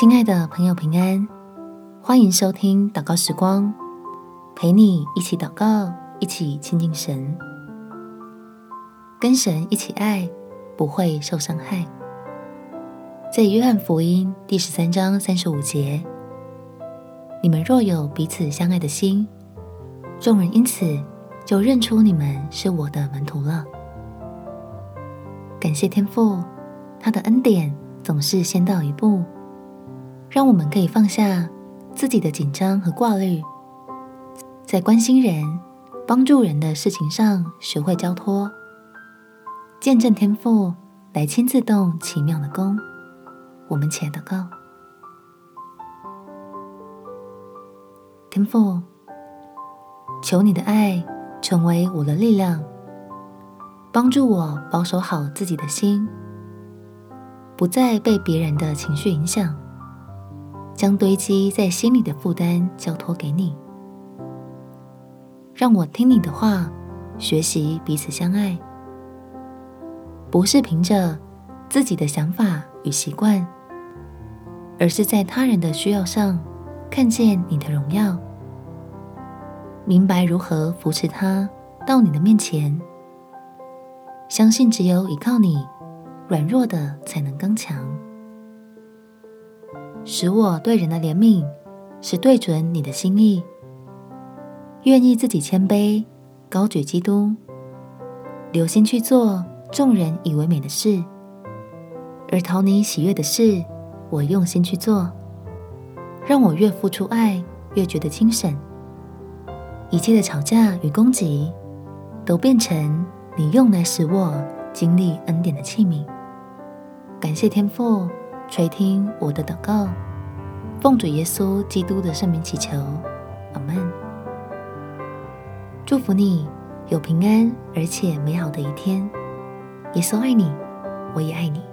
亲爱的朋友，平安，欢迎收听祷告时光，陪你一起祷告，一起亲近神，跟神一起爱，不会受伤害。在约翰福音第十三章三十五节，你们若有彼此相爱的心，众人因此就认出你们是我的门徒了。感谢天父，他的恩典总是先到一步，让我们可以放下自己的紧张和挂虑，在关心人、帮助人的事情上学会交托，见证天赋来亲自动奇妙的工。我们且祷告，天父，求你的爱成为我的力量，帮助我保守好自己的心，不再被别人的情绪影响，将堆积在心里的负担交托给你，让我听你的话，学习彼此相爱，不是凭着自己的想法与习惯。而是在他人的需要上看见你的荣耀，明白如何扶持他到你的面前，相信只有依靠你，软弱的才能刚强，使我对人的怜悯是对准你的心意，愿意自己谦卑，高举基督，留心去做众人以为美的事，而讨你喜悦的事。我用心去做，让我越付出爱，越觉得精神。一切的吵架与攻击，都变成你用来使我经历恩典的器皿。感谢天父垂听我的祷告，奉主耶稣基督的圣名祈求，阿门。祝福你有平安而且美好的一天。耶稣爱你，我也爱你。